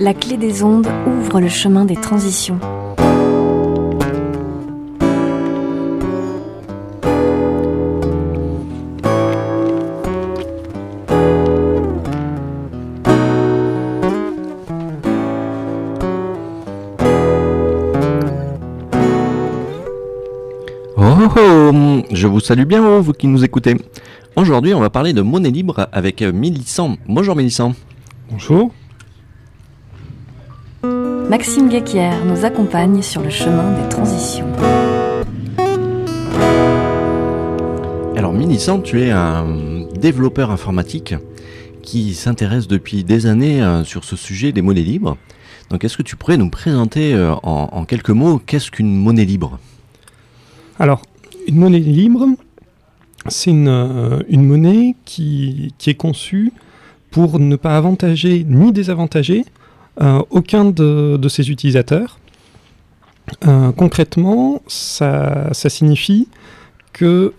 La clé des ondes ouvre le chemin des transitions. Oh, oh, je vous salue bien, oh, vous qui nous écoutez. Aujourd'hui, on va parler de monnaie libre avec Mélissant. Bonjour Mélissant. Bonjour. Maxime Guéquière nous accompagne sur le chemin des transitions. Alors Mélissant, tu es un développeur informatique qui s'intéresse depuis des années euh, sur ce sujet des monnaies libres. Donc est-ce que tu pourrais nous présenter euh, en, en quelques mots qu'est-ce qu'une monnaie libre? Alors, une monnaie libre, c'est une, euh, une monnaie qui, qui est conçue pour ne pas avantager ni désavantager euh, aucun de, de ses utilisateurs. Euh, concrètement, ça, ça signifie que,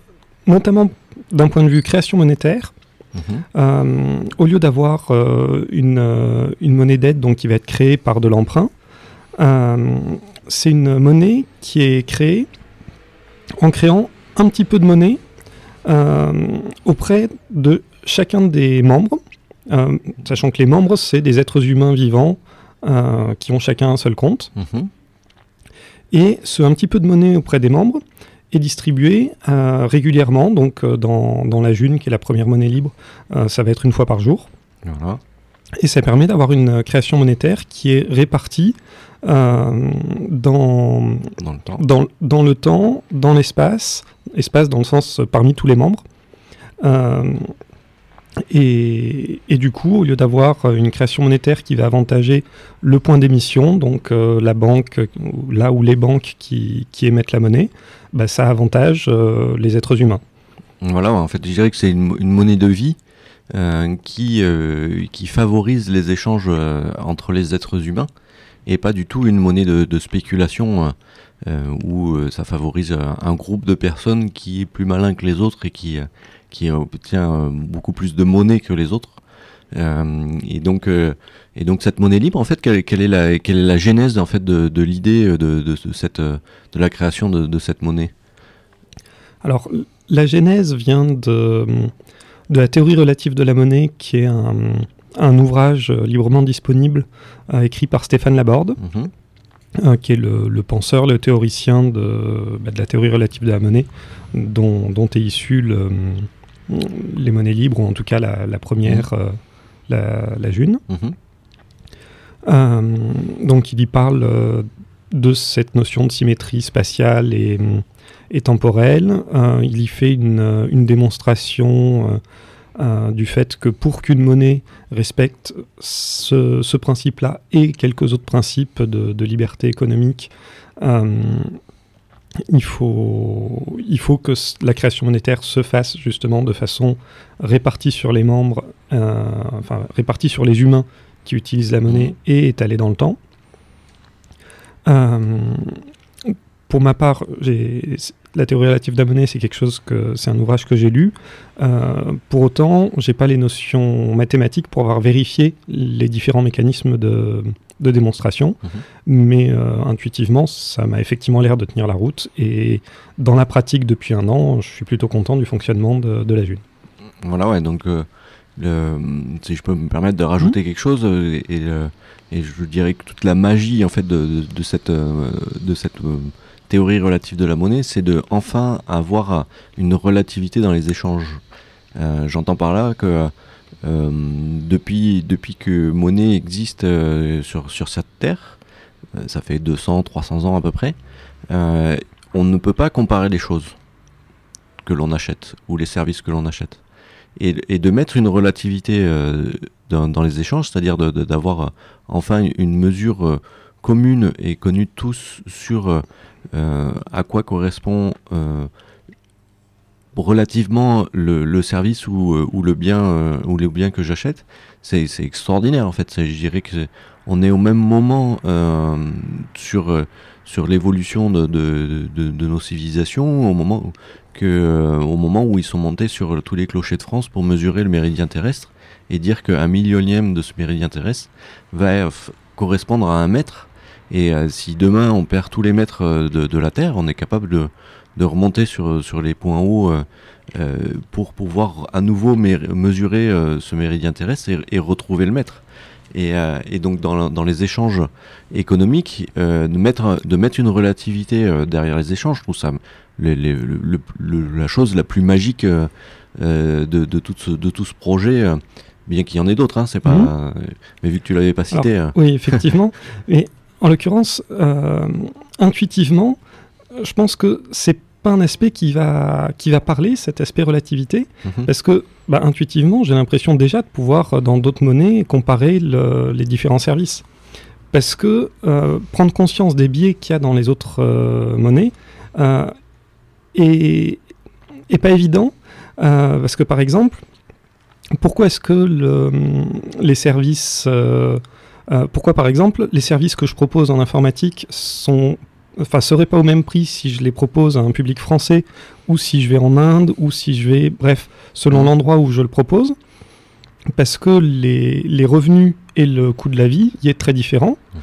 notamment d'un point de vue création monétaire, Mhm. euh, au lieu d'avoir euh, une, euh, une monnaie d'aide donc qui va être créée par de l'emprunt, euh, c'est une monnaie qui est créée en créant un petit peu de monnaie euh, auprès de chacun des membres, euh, sachant que les membres, c'est des êtres humains vivants euh, qui ont chacun un seul compte. Mhm. Et ce un petit peu de monnaie auprès des membres est distribué euh, régulièrement, donc dans, dans la June, qui est la première monnaie libre, ça va être une fois par jour. Voilà. Et ça permet d'avoir une création monétaire qui est répartie euh, dans, Dans le temps. dans, dans le temps, dans l'espace, espace dans le sens euh, parmi tous les membres. Euh, et, du coup, au lieu d'avoir euh, une création monétaire qui va avantager le point d'émission, donc euh, la banque, là où les banques qui, émettent la monnaie, bah, ça avantage euh, les êtres humains. Voilà, en fait, je dirais que c'est une, monnaie de vie qui, qui favorise les échanges entre les êtres humains et pas du tout une monnaie de, de spéculation où ça favorise un groupe de personnes qui est plus malin que les autres et qui, qui obtient euh, beaucoup plus de monnaie que les autres. Euh, et donc, euh, et donc cette monnaie libre, en fait, quelle, quelle est la, quelle est la genèse en fait de, de l'idée de, de, de cette, de la création de, de cette monnaie? Alors, la genèse vient de, de la théorie relative de la monnaie, qui est un, un ouvrage librement disponible, euh, écrit par Stéphane Laborde, Mhm. euh, qui est le, le penseur, le théoricien de, bah, de la théorie relative de la monnaie, dont, dont est issu le- les monnaies libres, ou en tout cas la, la première, euh, la, la June. Mhm. Euh, donc il y parle euh, de cette notion de symétrie spatiale et, et temporelle. Il y fait une, une démonstration euh, du fait que pour qu'une monnaie respecte ce, ce principe-là et quelques autres principes de, de liberté économique, euh, il, faut, il faut que la création monétaire se fasse justement de façon répartie sur les membres, euh, enfin répartie sur les humains qui utilise la monnaie et étalée dans le temps. Euh, pour ma part, j'ai- la théorie relative monnaie, c'est quelque chose que c'est un ouvrage que j'ai lu. Euh, pour autant, j'ai pas les notions mathématiques pour avoir vérifié les différents mécanismes de, de démonstration, Mhm. mais euh, intuitivement, ça m'a effectivement l'air de tenir la route. Et dans la pratique depuis un an, je suis plutôt content du fonctionnement de, de la June. Voilà, ouais, donc euh, le, si je peux me permettre de rajouter quelque chose, et, je dirais que toute la magie en fait de, cette, de cette théorie relative de la monnaie, c'est de enfin avoir euh, une relativité dans les échanges. Euh, J'entends par là que euh, depuis, depuis que monnaie existe sur, sur cette terre, ça fait 200, 300 ans à peu près, on ne peut pas comparer les choses que l'on achète ou les services que l'on achète et, de mettre une relativité dans, dans les échanges, c'est-à-dire d'avoir enfin une mesure commune et connue tous sur euh, euh, à quoi correspond euh, relativement le, service ou, le bien ou le bien que j'achète, c'est extraordinaire en fait. Je dirais que c'est- on est au même moment sur l'évolution de, nos civilisations au moment au moment où ils sont montés sur tous les clochers de France pour mesurer le méridien terrestre et dire qu'un millionième de ce méridien terrestre va correspondre à un mètre. Et si demain on perd tous les mètres de, de la Terre, on est capable de, de remonter sur, sur les points hauts pour pouvoir à nouveau mesurer ce méridien terrestre et, retrouver le mètre. Et, et donc dans, dans, les échanges économiques, de, mettre, de mettre une relativité derrière les échanges, je trouve ça la chose la plus magique de, de, tout ce, de tout ce projet bien qu'il y en ait d'autres, hein, c'est pas. Mhm. mais vu que tu l'avais pas cité. Euh. Oui, effectivement. mais en l'occurrence, euh, intuitivement, je pense que c'est pas un aspect qui va qui va parler cet aspect relativité, mhm. parce que bah, intuitivement, j'ai l'impression déjà de pouvoir dans d'autres monnaies comparer les différents services, parce que euh, prendre conscience des biais qu'il y a dans les autres monnaies est, est pas évident, parce que par exemple pourquoi est-ce que le, les services, euh, euh, pourquoi par exemple les services que je propose en informatique sont, enfin, seraient pas au même prix si je les propose à un public français ou si je vais en Inde ou si je vais, bref, selon mmh. l'endroit où je le propose, parce que les, les, revenus et le coût de la vie y est très différent. Mmh.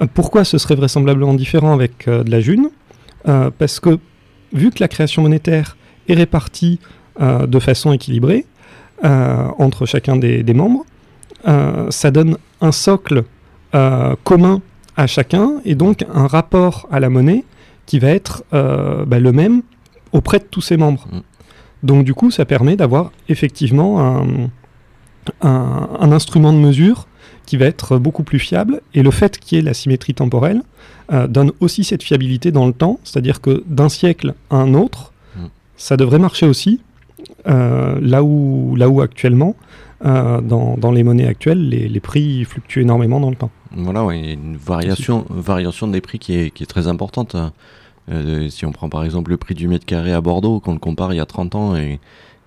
Euh, pourquoi ce serait vraisemblablement différent avec de la June? Parce que vu que la création monétaire est répartie de façon équilibrée, euh, entre chacun des, membres. Euh, ça donne un socle euh, commun à chacun et donc un rapport à la monnaie qui va être bah, le même auprès de tous ses membres. Mm. Donc du coup, ça permet d'avoir effectivement un, un, instrument de mesure qui va être beaucoup plus fiable. Et le fait qu'il y ait la symétrie temporelle donne aussi cette fiabilité dans le temps, c'est-à-dire que d'un siècle à un autre, mm. ça devrait marcher aussi, euh, là, où, là où actuellement, euh, dans, dans, les monnaies actuelles, les, les, prix fluctuent énormément dans le temps. Voilà, il y a une variation, variation des prix qui est, qui est très importante. Euh, si on prend par exemple le prix du mètre carré à Bordeaux, qu'on le compare il y a 30 ans et,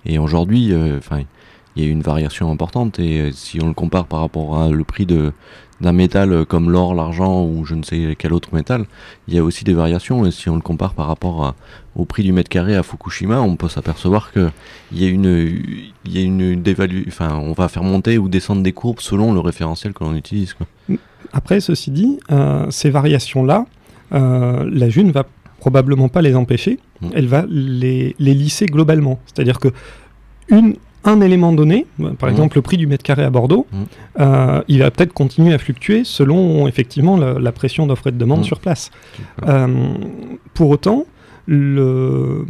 et aujourd'hui, enfin il y a une variation importante. Et si on le compare par rapport à le prix de, d'un métal comme l'or, l'argent ou je ne sais quel autre métal, il y a aussi des variations. Et si on le compare par rapport au prix du mètre carré à Fukushima, on peut s'apercevoir que il y a une, il y a une dévalu, enfin, on va faire monter ou descendre des courbes selon le référentiel que l'on utilise. Après, ceci dit, euh, ces variations-là, euh, la June va probablement pas les empêcher, elle va les, les lisser globalement. C'est-à-dire que une, un élément donné, par mmh. exemple le prix du mètre carré à Bordeaux, mmh. euh, il va peut-être continuer à fluctuer selon effectivement la, pression d'offre et de demande mmh. sur place. Euh, pour autant, le,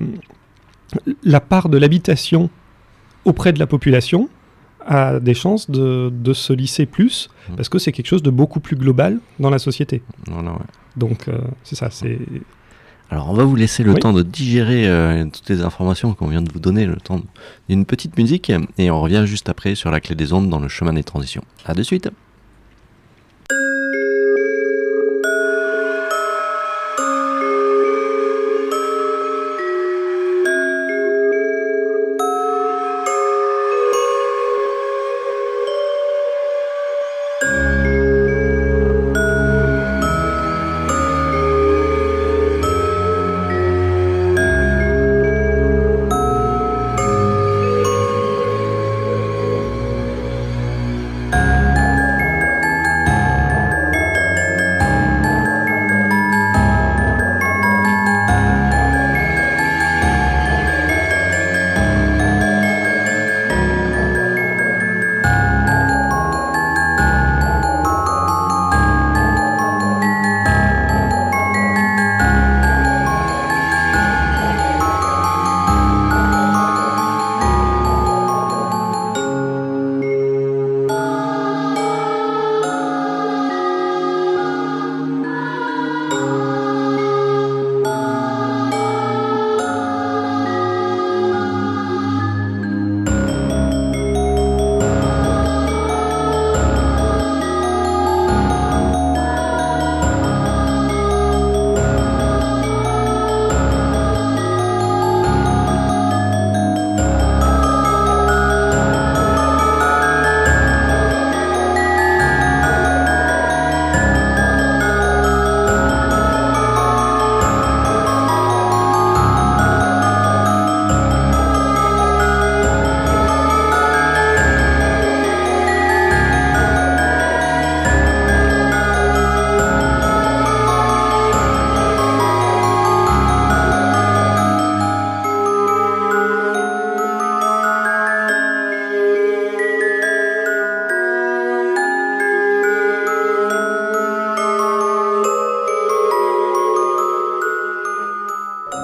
la part de l'habitation auprès de la population a des chances de, se lisser plus parce que c'est quelque chose de beaucoup plus global dans la société. Donc euh, c'est ça, c'est alors on va vous laisser le temps de digérer euh, toutes les informations qu'on vient de vous donner, le temps d'une petite musique, et on revient juste après sur la clé des ondes dans le chemin des transitions. A de suite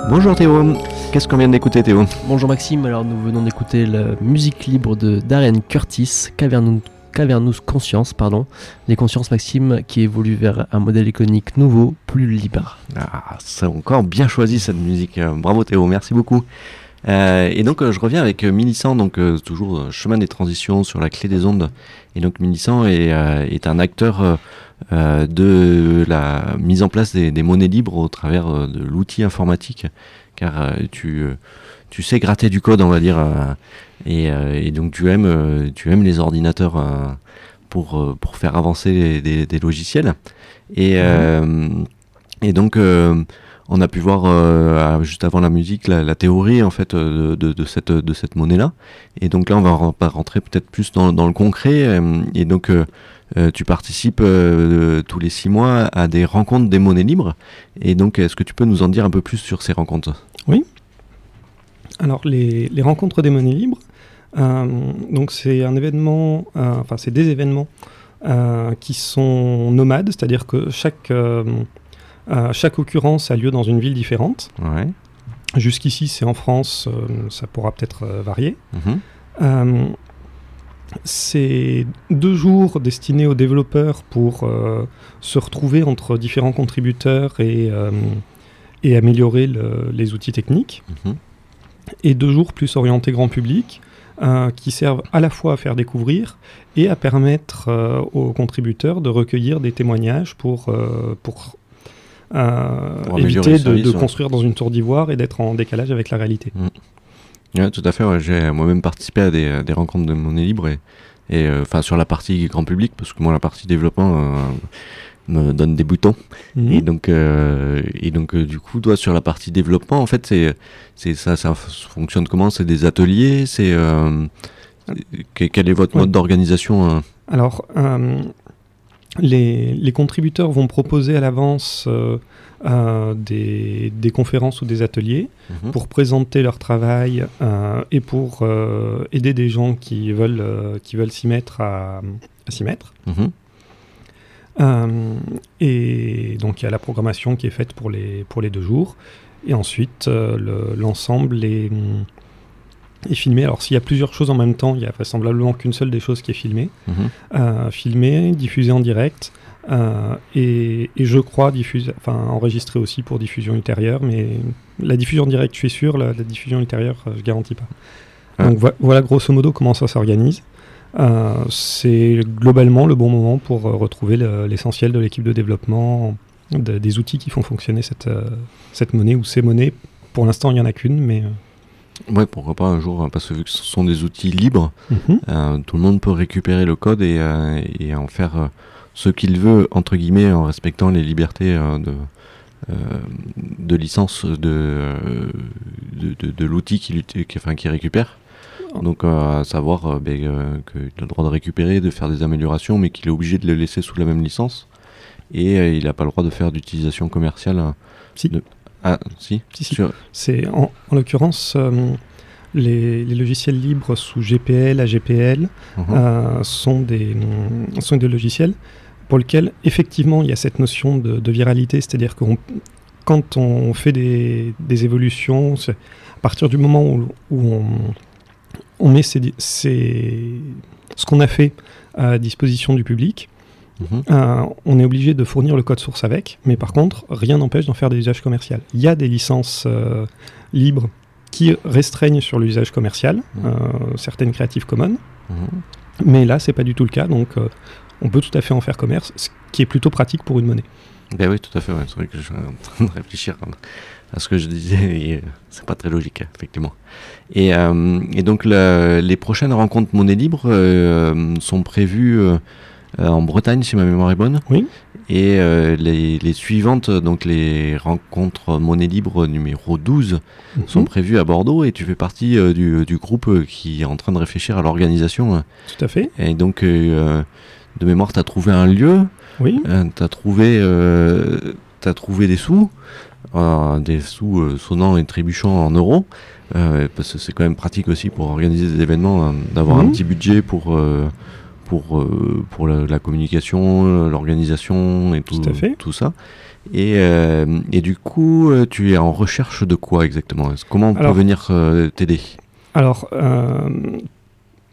Bonjour Théo, qu'est-ce qu'on vient d'écouter Théo Bonjour Maxime, alors nous venons d'écouter la musique libre de Darren Curtis, Cavernous, Cavernous Conscience, pardon. Les consciences Maxime qui évolue vers un modèle iconique nouveau, plus libre. Ah, c'est encore bien choisi cette musique, bravo Théo, merci beaucoup. Euh, et donc euh, je reviens avec euh, Millicent, donc euh, toujours chemin des transitions sur la clé des ondes. Et donc Millicent est, est un acteur euh, de la mise en place des, des monnaies libres au travers euh, de l'outil informatique, car euh, tu, tu sais gratter du code, on va dire, et, et donc tu aimes, tu aimes les ordinateurs pour, pour faire avancer les- des, des logiciels. Et, euh, et donc on a pu voir euh, juste avant la musique la, théorie en fait euh, de, cette de cette monnaie là et donc là on va rentrer peut-être plus dans, le concret euh, et donc tu participes tous les six mois à des rencontres des monnaies libres. Et donc est-ce que tu peux nous en dire un peu plus sur ces rencontres? Alors, les, les rencontres des monnaies libres, donc c'est un événement, enfin, c'est des événements qui sont nomades, c'est-à-dire que chaque, euh, chaque occurrence a lieu dans une ville différente. ouais Jusqu'ici, c'est en France, euh, ça pourra peut-être euh, varier. Mhm. C'est deux jours destinés aux développeurs pour se retrouver entre différents contributeurs et, et améliorer le- les outils techniques. Mhm. Et deux jours plus orientés grand public qui servent à la fois à faire découvrir et à permettre aux contributeurs de recueillir des témoignages pour, pour, éviter le de, service, de ouais. construire dans une tour d'ivoire et d'être en décalage avec la réalité. Ouais, tout à fait. ouais. J'ai moi-même participé à des, à des rencontres de monnaie libre et, euh, sur la partie grand public parce que moi la partie développement euh, me donne des boutons Mhm. et donc euh, et donc euh, du coup toi sur la partie développement en fait c'est c'est ça ça fonctionne comment? C'est des ateliers? C'est euh, que- quel est votre Ouais. mode d'organisation Alors, euh, les, les contributeurs vont proposer à l'avance euh, euh, des, des conférences ou des ateliers Mhm. pour présenter leur travail euh, et pour aider des gens qui veulent, qui veulent s'y mettre à, à s'y mettre. Mhm. Et donc il y a la programmation qui est faite pour les, pour les deux jours. Et ensuite, le- l'ensemble est, est filmé. Alors s'il y a plusieurs choses en même temps, il y a vraisemblablement qu'une seule des choses qui est filmée. Mhm. Euh, filmé, diffusé en direct. euh, et, et je crois diffusé, enfin enregistré aussi pour diffusion ultérieure, mais la diffusion en direct, je suis sûr, la, la diffusion ultérieure, euh, je garantis pas. Donc vo- voilà grosso modo comment ça s'organise. Euh, c'est globalement le bon moment pour retrouver le- l'essentiel de l'équipe de développement, de- des outils qui font fonctionner cette, cette monnaie ou ces monnaies. Pour l'instant, il n'y en a qu'une, mais... ouais pourquoi pas un jour hein, parce que vu que ce sont des outils libres mhm. euh, tout le monde peut récupérer le code et, euh, et en faire euh, ce qu'il veut entre guillemets en respectant les libertés euh, de euh, de licence de, euh, de, de, de l'outil qu'il qui, enfin, qu'il récupère. Donc euh, à savoir euh, ben, euh, qu'il a le droit de récupérer, de faire des améliorations, mais qu'il est obligé de le laisser sous la même licence. Et euh, il n'a pas le droit de faire d'utilisation commerciale. Si. de- Ah, si, Si, si. Sur- C'est en, en l'occurrence euh, les, les logiciels libres sous GPL, AGPL Mhm. euh, sont, des, mm, sont des logiciels pour lesquels effectivement il y a cette notion de, de viralité, c'est-à-dire que quand on fait des, des évolutions, c'est à partir du moment où, où on, on met ces- ces- ce qu'on a fait à disposition du public, Mhm. euh, on est obligé de fournir le code source avec, mais par contre, rien n'empêche d'en faire des usages commerciaux. Il y a des licences euh, libres qui restreignent sur l'usage commercial, Mhm. euh, certaines Creative Commons, Mhm. mais là, c'est pas du tout le cas, donc on peut tout à fait en faire commerce, ce qui est plutôt pratique pour une monnaie. Ben oui, tout à fait. ouais. C'est vrai que je suis en train de réfléchir à ce que je disais. et, C'est pas très logique, effectivement. Et, et donc, la- les prochaines rencontres monnaie libre sont prévues en Bretagne, si ma mémoire est bonne. Oui. Et euh, les, les suivantes, donc les rencontres monnaie libre numéro 12, sont Mhm, prévues à Bordeaux. Et tu fais partie euh, du, du groupe euh, qui est en train de réfléchir à l'organisation. hein. Tout à fait, Et donc, euh, de mémoire, tu as trouvé un lieu. oui. Euh, t'as trouvé, euh, t'as trouvé des sous, euh, des sous euh, sonnants et trébuchants en euros, euh, parce que c'est quand même pratique aussi pour organiser des événements, euh, d'avoir un Mhm. petit budget pour, euh, pour, euh, pour la, la communication, l'organisation et tout, Tout ça. Et, euh, et du coup, euh, tu es en recherche de quoi exactement? Comment on peut venir euh, t'aider? Alors,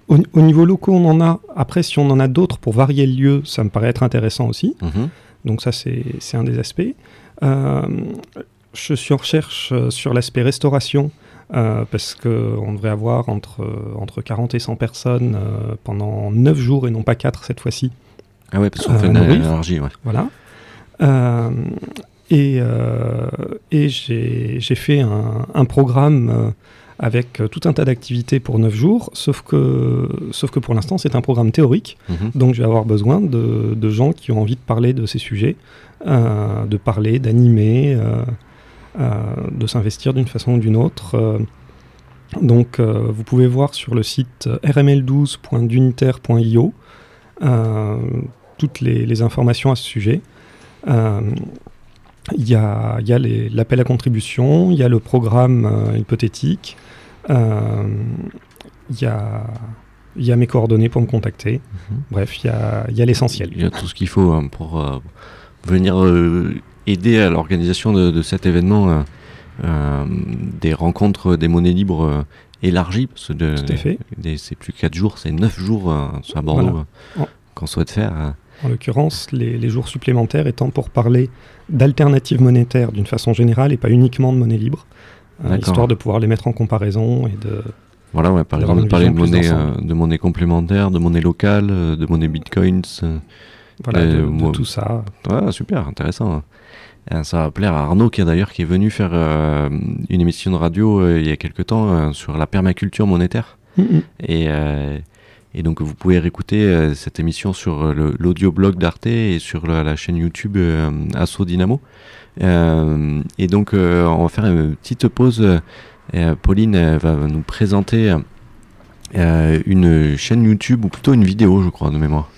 au, au niveau locaux, on en a. Après, si on en a d'autres pour varier le lieu, ça me paraît être intéressant aussi. Mhm. Donc ça, c'est un des aspects. Je suis en recherche sur l'aspect restauration, euh, parce qu'on devrait avoir entre, euh, entre 40 et 100 personnes euh, pendant 9 jours et non pas 4 cette fois-ci. Ah ouais, parce qu'on fait une énergie, ouais. Voilà. Et et j'ai fait un, un programme avec tout un tas d'activités pour 9 jours, sauf que, sauf que pour l'instant, c'est un programme théorique. Mhm. Donc je vais avoir besoin de, de gens qui ont envie de parler de ces sujets, euh, de parler, d'animer, euh, de s'investir d'une façon ou d'une autre. euh. donc euh, vous pouvez voir sur le site rml12.duniter.io euh, toutes les, les informations à ce sujet. Euh, Il y a, y l'appel à contribution, il y a le programme euh, hypothétique, euh, il y a, il y a mes coordonnées pour me contacter. Mhm. Bref, il y a, il y a l'essentiel. Il y a tout ce qu'il faut hein, pour euh, venir euh, aider à l'organisation de, de cet événement, euh, euh, des rencontres des monnaies libres euh, élargies, parce que c'est plus 4 jours, c'est 9 jours à Bordeaux Voilà. qu'on souhaite faire. euh. En l'occurrence, les, les jours supplémentaires étant pour parler d'alternatives monétaires d'une façon générale et pas uniquement de monnaie libre, euh, histoire de pouvoir les mettre en comparaison et de... Voilà, ouais, par exemple, parler de monnaie, euh, de monnaie complémentaire, de monnaie locale, de monnaie bitcoins. euh. Voilà, de, tout ça. Ouais, super, intéressant. Ça va plaire à Arnaud, qui est d'ailleurs qui est venu faire euh, une émission de radio euh, il y a quelque temps euh, sur la permaculture monétaire. Et, euh, et donc vous pouvez réécouter cette émission sur le- l'audioblog d'Arte et sur la, la chaîne YouTube Asso Dynamo. Et donc on va faire une petite pause. Pauline va nous présenter une chaîne YouTube ou plutôt une vidéo, je crois, de mémoire.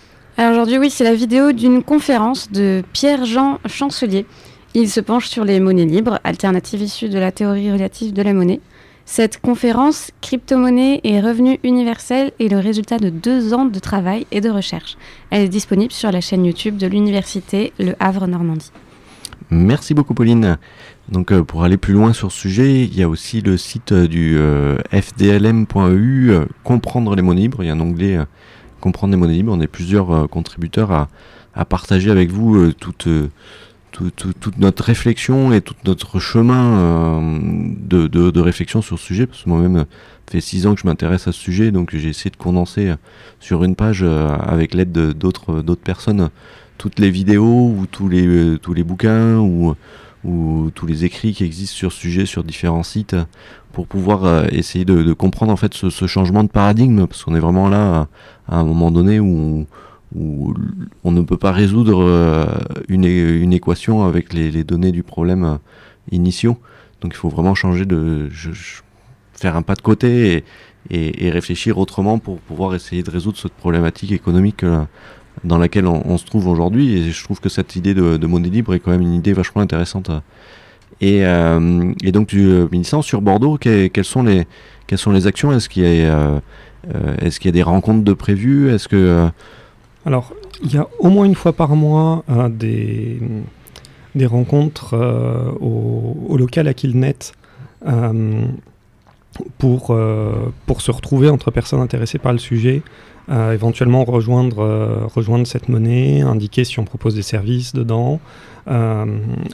Alors aujourd'hui, oui, c'est la vidéo d'une conférence de Pierre-Jean Chancelier. Il se penche sur les monnaies libres, alternatives issues de la théorie relative de la monnaie. Cette conférence, Crypto-monnaie et revenu universel, est le résultat de deux ans de travail et de recherche. Elle est disponible sur la chaîne YouTube de l'université Le Havre-Normandie. Merci beaucoup Pauline. Donc euh, pour aller plus loin sur ce sujet, il y a aussi le site euh, du fdlm.eu, euh, comprendre les monnaies libres. Il y a un onglet comprendre les monnaies libres. On est plusieurs euh, contributeurs à, à partager avec vous euh, toute, euh, tout- tout- toute notre réflexion et tout notre chemin de, de- réflexion sur ce sujet. Parce que moi-même, fait six ans que je m'intéresse à ce sujet, donc j'ai essayé de condenser sur une page avec l'aide de- d'autres personnes toutes les vidéos ou tous les, tous les bouquins ou, ou tous les écrits qui existent sur ce sujet sur différents sites pour pouvoir euh, essayer de, comprendre en fait ce, changement de paradigme. Parce qu'on est vraiment là à, un moment donné où, on ne peut pas résoudre euh, une, équation avec les, données du problème euh, initiaux. Donc il faut vraiment changer de faire un pas de côté et, réfléchir autrement pour pouvoir essayer de résoudre cette problématique économique dans laquelle on, se trouve aujourd'hui. Et je trouve que cette idée de, de monnaie libre est quand même une idée vachement intéressante. Et, euh, donc, tu, euh, sur Bordeaux, que- quelles, sont les, quelles sont les actions? Est-ce qu'il y, a, euh, des rencontres de prévues? Est-ce que Alors, il y a au moins une fois par mois des, des rencontres au, local à Killnet pour, pour se retrouver entre personnes intéressées par le sujet, éventuellement rejoindre, euh, rejoindre cette monnaie, indiquer si on propose des services dedans. Euh,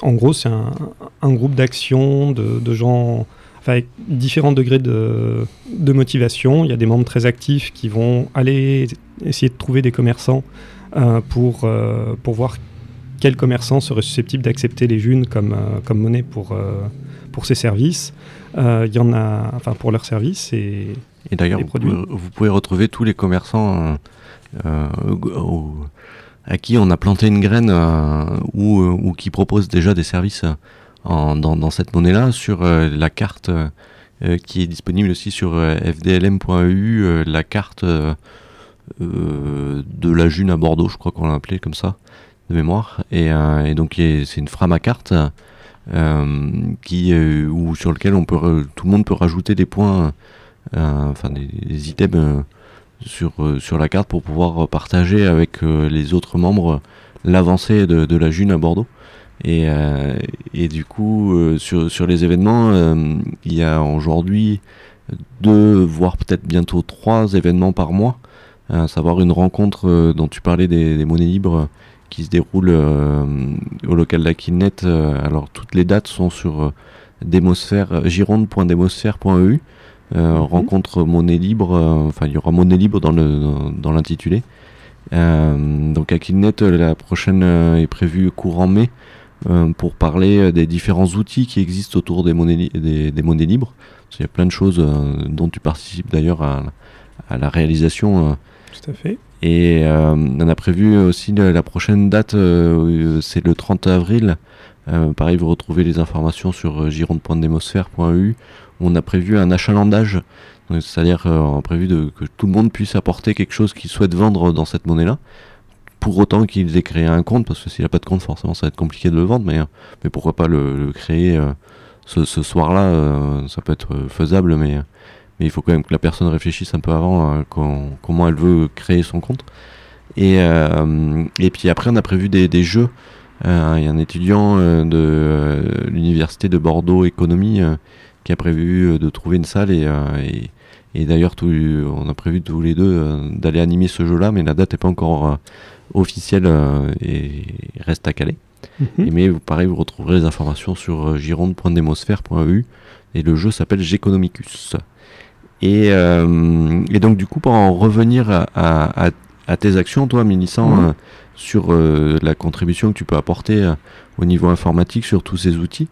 en gros, c'est un, groupe d'action de, gens avec différents degrés de, motivation. Il y a des membres très actifs qui vont aller essayer de trouver des commerçants euh, pour, pour voir quels commerçants seraient susceptibles d'accepter les junes comme, comme monnaie pour, pour ces services. Il y en a, enfin pour leurs services et Et d'ailleurs, vous, pouvez- vous pouvez retrouver tous les commerçants euh, euh, au- à qui on a planté une graine euh, ou, ou qui proposent déjà des services en- dans, dans cette monnaie-là sur la carte qui est disponible aussi sur fdlm.eu, euh, la carte de la June à Bordeaux, je crois qu'on l'a appelée comme ça, de mémoire. Et, et donc c'est une frama carte. euh, qui, euh, ou sur lequel on peut, tout le monde peut rajouter des points enfin des, items euh, sur, sur la carte pour pouvoir partager avec les autres membres l'avancée de, la June à Bordeaux. Et, et du coup, sur, sur les événements, il y a aujourd'hui deux, voire peut-être bientôt trois événements par mois, à savoir une rencontre dont tu parlais des, monnaies libres qui se déroule au local d'Aquilnet. alors toutes les dates sont sur démosphère, gironde.démosphère.eu. Euh, mhm. rencontre monnaie libre, euh, enfin il y aura monnaie libre dans le dans, l'intitulé. Euh, donc à Killnet, la prochaine est prévue courant mai pour parler des différents outils qui existent autour des monnaies, des, des monnaies libres. Il y a plein de choses dont tu participes d'ailleurs à, à, la réalisation. Tout à fait. Et on a prévu aussi la, prochaine date, c'est le 30 avril. pareil, vous retrouvez les informations sur gironde.demosphère.eu on a prévu un achalandage, c'est-à-dire qu'on a prévu que tout le monde puisse apporter quelque chose qu'il souhaite vendre dans cette monnaie-là, pour autant qu'il ait créé un compte, parce que s'il n'a pas de compte, forcément ça va être compliqué de le vendre, mais, mais pourquoi pas le, créer euh, ce, soir-là, euh, ça peut être faisable, mais, mais il faut quand même que la personne réfléchisse un peu avant euh, comment elle veut créer son compte. Et, et puis après, on a prévu des, jeux. Il y a un étudiant de l'université de Bordeaux Économie qui a prévu euh, de trouver une salle et, euh, et, d'ailleurs on a prévu tous les deux euh, d'aller animer ce jeu-là, mais la date n'est pas encore officielle et reste à caler. Mhm. mais pareil, vous retrouverez les informations sur gironde.demosphère.eu et le jeu s'appelle Geconomicus. Et, et, donc du coup, pour en revenir à, à, tes actions, toi, Mélissant, mhm. sur la contribution que tu peux apporter au niveau informatique sur tous ces outils,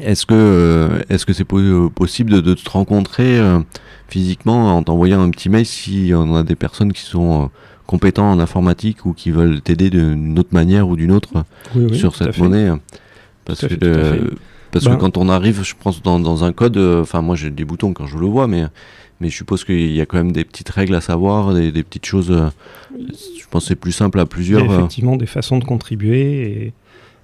est-ce que euh, est-ce que c'est euh, possible de, te rencontrer euh, physiquement en t'envoyant un petit mail si on a des personnes qui sont compétents en informatique ou qui veulent t'aider d'une autre manière ou d'une autre sur cette monnaie? Parce que parce que ben quand on arrive, je pense dans, dans un code, enfin moi j'ai des boutons quand je le vois, mais mais je suppose qu'il y a quand même des petites règles à savoir, des, des petites choses. je pense que c'est plus simple à plusieurs. Il y a effectivement des façons de contribuer et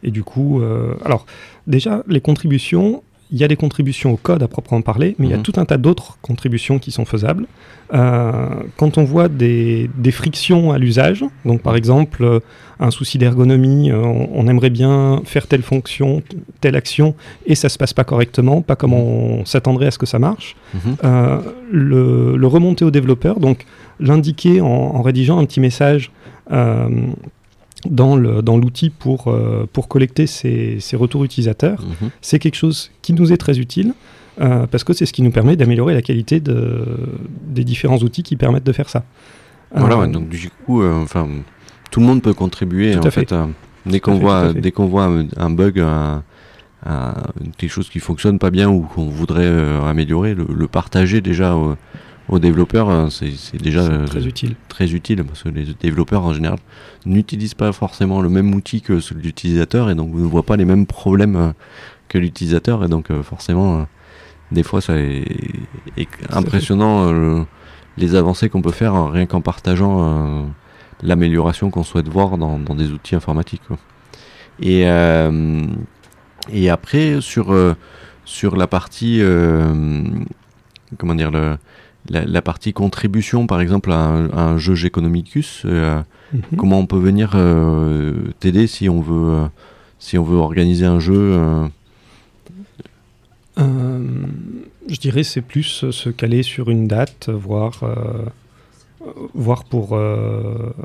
et du coup, euh, alors déjà, les contributions, il y a des contributions au code à proprement parler, mais il y a mhm. tout un tas d'autres contributions qui sont faisables. Euh, quand on voit des, frictions à l'usage, donc par exemple euh, un souci d'ergonomie, on, aimerait bien faire telle fonction, telle action, et ça se passe pas correctement, pas comme on s'attendrait à ce que ça marche, mhm. le, remonter au développeur, donc l'indiquer en, en, rédigeant un petit message dans l'outil pour, euh, pour collecter ces, ces retours utilisateurs. Mhm. C'est quelque chose qui nous est très utile euh, parce que c'est ce qui nous permet d'améliorer la qualité de, des différents outils qui permettent de faire ça. Voilà, euh, donc du coup, enfin, tout le monde peut contribuer en fait. dès qu'on voit, dès qu'on voit un, bug, un, quelque chose qui fonctionne pas bien ou qu'on voudrait améliorer, le, le, partager déjà aux développeurs, hein, c'est déjà très euh, utile. Très utile parce que les développeurs en général n'utilisent pas forcément le même outil que celui de l'utilisateur et donc vous ne voyez pas les mêmes problèmes euh, que l'utilisateur et donc euh, forcément des fois ça est, impressionnant les avancées qu'on peut faire hein, rien qu'en partageant l'amélioration qu'on souhaite voir dans, des outils informatiques. Et, et après sur, sur la partie comment dire le la, partie contribution, par exemple, à un, jeu Geconomicus, euh, mhm. comment on peut venir euh, t'aider si on veut euh, si on veut organiser un jeu Je dirais c'est plus se caler sur une date, voir voir pour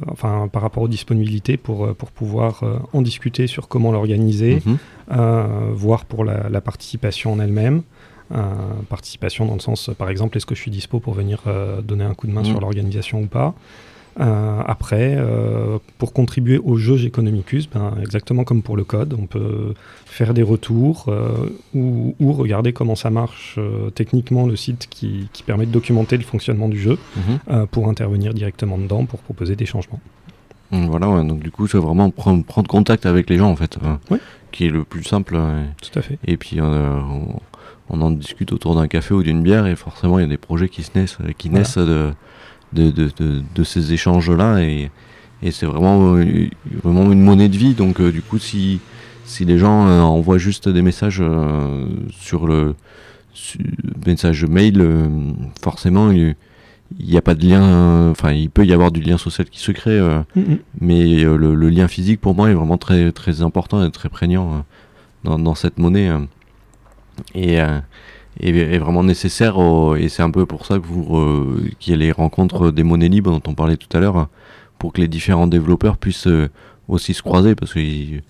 enfin par rapport aux disponibilités pour pour pouvoir en discuter sur comment l'organiser, mhm. voir pour la participation en elle-même. Euh, participation dans le sens, par exemple, est-ce que je suis dispo pour venir euh, donner un coup de main sur mm. l'organisation ou pas? Euh, après, pour contribuer au jeu Geconomicus, ben, exactement comme pour le code, on peut faire des retours ou, regarder comment ça marche techniquement le site qui, permet de documenter le fonctionnement du jeu mm-hmm. pour intervenir directement dedans pour proposer des changements. Mm, voilà, donc du coup, c'est vraiment prendre, prendre, contact avec les gens en fait, qui est le plus simple. Tout à fait. Et puis, on, on en discute autour d'un café ou d'une bière et forcément il y a des projets qui, se naissent, qui naissent de, de, de, de, ces échanges-là et, et c'est vraiment, vraiment une monnaie de vie. Donc euh, du coup, si, si les gens euh, envoient juste des messages euh, sur le message mail, forcément, il, n'y a pas de lien, enfin il peut y avoir du lien social qui se crée, Mm, mm. mais euh, le, le lien physique pour moi est vraiment très très important et très prégnant euh, dans, dans cette monnaie euh, et, euh, est vraiment nécessaire au- et c'est un peu pour ça que vous euh, qu'il y a les rencontres des monnaies libres dont on parlait tout à l'heure pour que les différents développeurs puissent euh, aussi se croiser parce que les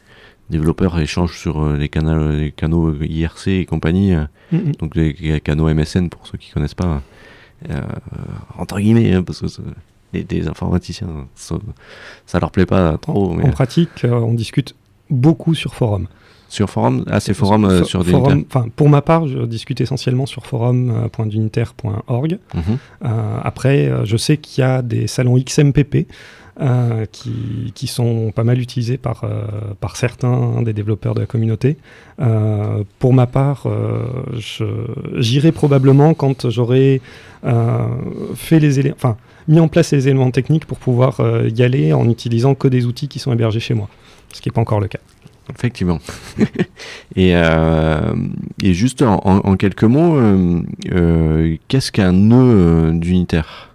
développeurs échangent sur euh, les canaux les canaux IRC et compagnie euh, Mm, mm. donc les, canaux MSN pour ceux qui connaissent pas euh, entre guillemets hein, parce que les, les informaticiens ça, ça leur plaît pas trop En pratique, euh, on discute beaucoup sur forum. Sur forum ah c'est forum euh, sur forum- enfin, Pour ma part, je discute essentiellement sur forum.duniter.org. Mhm. Euh, après, euh, je sais qu'il y a des salons XMPP euh, qui, qui sont pas mal utilisés par, euh, par certains des développeurs de la communauté. Euh, pour ma part, euh, j'irai probablement quand j'aurai euh, fait les éléments, enfin, mis en place les éléments techniques pour pouvoir euh, y aller en utilisant que des outils qui sont hébergés chez moi, ce qui n'est pas encore le cas. Effectivement. et, euh, et juste en, quelques mots, euh, euh, qu'est-ce qu'un nœud d'unitaire?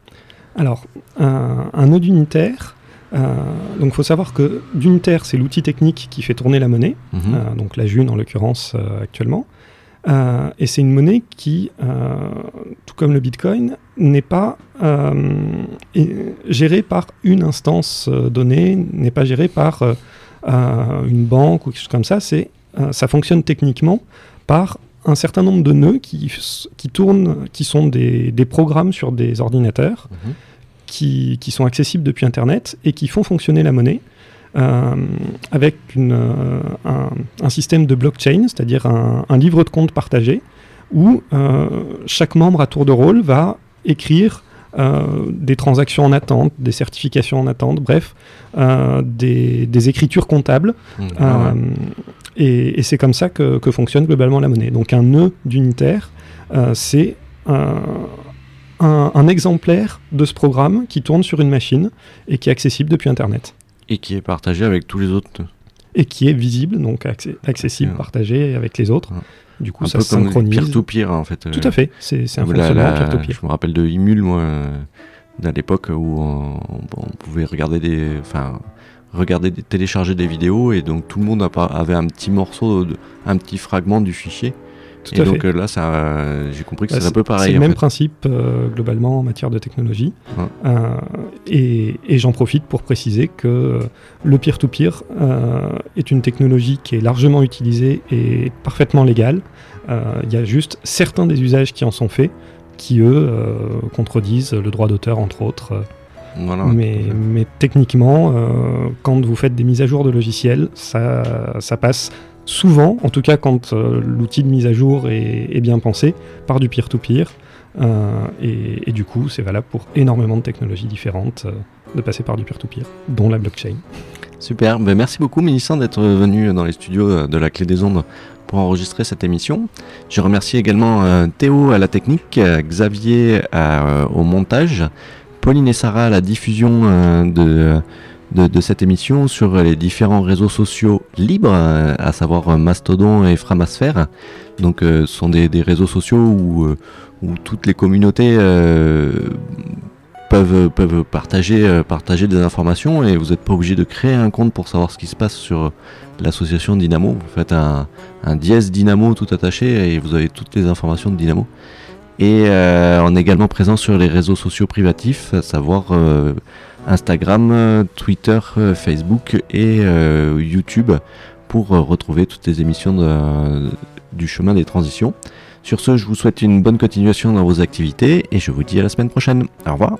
Alors, un, un nœud d'unitaire, donc il faut savoir que d'unitaire, c'est l'outil technique qui fait tourner la monnaie, Mhm. donc la June en l'occurrence actuellement. Et c'est une monnaie qui, tout comme le Bitcoin, n'est pas gérée par une instance donnée, n'est pas gérée par une banque ou quelque chose comme ça. C'est, euh, ça fonctionne techniquement par un certain nombre de nœuds qui, qui tournent, qui sont des, des programmes sur des ordinateurs Mhm. qui, qui sont accessibles depuis Internet et qui font fonctionner la monnaie euh, avec une, euh, un, un système de blockchain, c'est-à-dire un, un livre de compte partagé, où euh, chaque membre à tour de rôle va écrire euh, des transactions en attente, des certifications en attente, bref, euh, des, des écritures comptables. Mhm. Euh, Ah ouais. et et c'est comme ça que, que fonctionne globalement la monnaie. Donc un nœud d'unitaire, euh, c'est un, un- un exemplaire de ce programme qui tourne sur une machine et qui est accessible depuis Internet. Et qui est partagé avec tous les autres. Et qui est visible, donc accessible, Ouais. partagé avec les autres. Du coup, Un ça peu synchronise. peer-to-peer en fait. Tout euh, à fait, c'est un fonctionnement peer-to-peer. Je me rappelle de Imul, moi, euh, à l'époque où on, on pouvait regarder des, enfin, regarder, télécharger des vidéos et donc tout le monde avait un petit morceau, de- un petit fragment du fichier. Tout et à donc fait. euh, là, ça, j'ai compris que Bah, c'est un peu C'est pareil. le en même fait. principe euh, globalement en matière de technologie. Euh, et et j'en profite pour préciser que le peer-to-peer euh, est une technologie qui est largement utilisée et parfaitement légale. Il y a juste certains des usages qui en sont faits qui, eux, contredisent le droit d'auteur, entre autres. Voilà. mais, mais techniquement, quand vous faites des mises à jour de logiciels, ça, ça passe souvent, en tout cas quand euh, l'outil de mise à jour est, bien pensé, par du peer-to-peer. Euh, et, du coup, c'est valable pour énormément de technologies différentes euh, de passer par du peer-to-peer, dont la blockchain. Super, ben, merci beaucoup Mélissa d'être venu dans les studios de la Clé des Ondes pour enregistrer cette émission. Je remercie également Théo à la technique, Xavier au montage, Pauline et Sarah à la diffusion de, de, cette émission sur les différents réseaux sociaux libres, euh, à savoir Mastodon et Framasphère. Donc euh, ce sont des, des réseaux sociaux où, euh, où toutes les communautés peuvent, peuvent partager, partager des informations et vous n'êtes pas obligé de créer un compte pour savoir ce qui se passe sur l'association Dynamo. Vous faites un, un dièse Dynamo tout attaché et vous avez toutes les informations de Dynamo. Et on est également présent sur les réseaux sociaux privatifs, à savoir Instagram, euh, Twitter, euh, Facebook et euh, YouTube pour retrouver toutes les émissions du chemin des transitions. Sur ce, je vous souhaite une bonne continuation dans vos activités et je vous dis à la semaine prochaine. Au revoir.